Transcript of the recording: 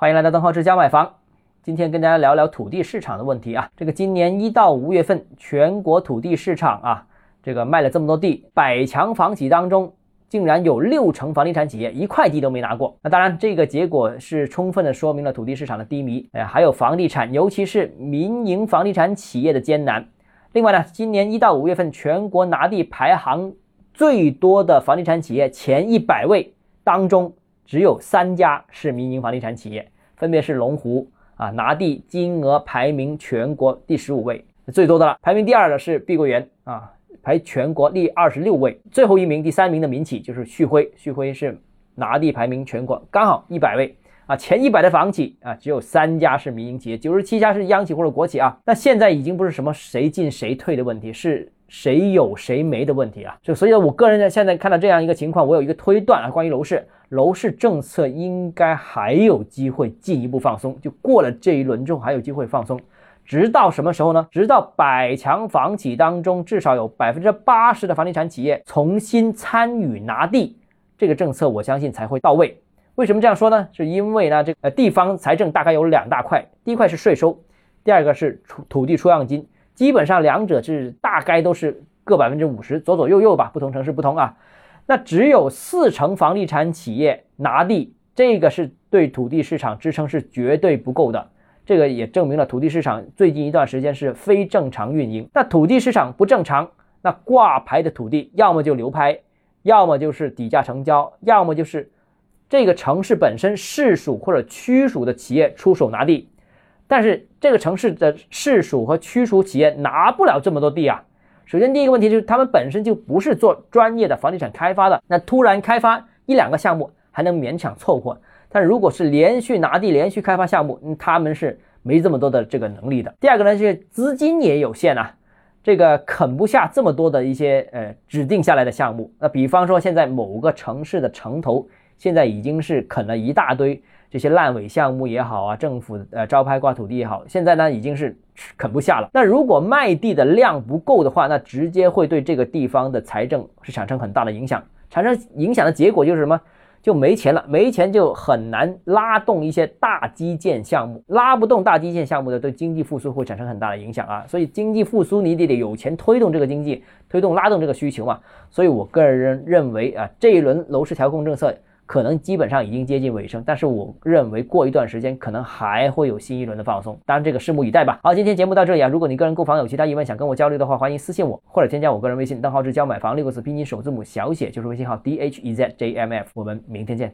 欢迎来到邓浩之家买房。今天跟大家聊聊土地市场的问题啊。这个今年一到五月份，全国土地市场啊，这个卖了这么多地，百强房企当中，竟然有六成房地产企业一块地都没拿过。那当然，这个结果是充分的说明了土地市场的低迷，哎，还有房地产，尤其是民营房地产企业的艰难。另外呢，今年一到五月份，全国拿地排行最多的房地产企业前一百位当中。只有三家是民营房地产企业，分别是龙湖啊，拿地金额排名全国第十五位，最多的了。排名第二的是碧桂园啊，排全国第二十六位。最后一名，第三名的民企就是旭辉，旭辉是拿地排名全国刚好一百位啊。前一百的房企啊，只有三家是民营企业，九十七家是央企或者国企啊。那现在已经不是什么谁进谁退的问题，是。谁有谁没的问题啊？就所以，我个人呢，现在看到这样一个情况，我有一个推断啊，关于楼市，楼市政策应该还有机会进一步放松，就过了这一轮之后还有机会放松，直到什么时候呢？直到百强房企当中至少有百分之八十的房地产企业重新参与拿地，这个政策我相信才会到位。为什么这样说呢？是因为呢，这呃地方财政大概有两大块，第一块是税收，第二个是土土地出让金。基本上两者是大概都是各百分之五十左左右右吧，不同城市不同啊。那只有四成房地产企业拿地，这个是对土地市场支撑是绝对不够的。这个也证明了土地市场最近一段时间是非正常运营。那土地市场不正常，那挂牌的土地要么就流拍，要么就是底价成交，要么就是这个城市本身市属或者区属的企业出手拿地。但是这个城市的市属和区属企业拿不了这么多地啊。首先，第一个问题就是他们本身就不是做专业的房地产开发的，那突然开发一两个项目还能勉强凑合。但如果是连续拿地、连续开发项目，他们是没这么多的这个能力的。第二个呢，是资金也有限啊，这个啃不下这么多的一些呃指定下来的项目。那比方说，现在某个城市的城投现在已经是啃了一大堆。这些烂尾项目也好啊，政府呃招拍挂土地也好，现在呢已经是啃不下了。那如果卖地的量不够的话，那直接会对这个地方的财政是产生很大的影响。产生影响的结果就是什么？就没钱了，没钱就很难拉动一些大基建项目，拉不动大基建项目的，对经济复苏会产生很大的影响啊。所以经济复苏你得得有钱推动这个经济，推动拉动这个需求嘛。所以我个人认为啊，这一轮楼市调控政策。可能基本上已经接近尾声，但是我认为过一段时间可能还会有新一轮的放松，当然这个拭目以待吧。好，今天节目到这里啊，如果你个人购房有其他疑问想跟我交流的话，欢迎私信我或者添加我个人微信，账号是教买房六个字拼音首字母小写就是微信号 d h e z j m f，我们明天见。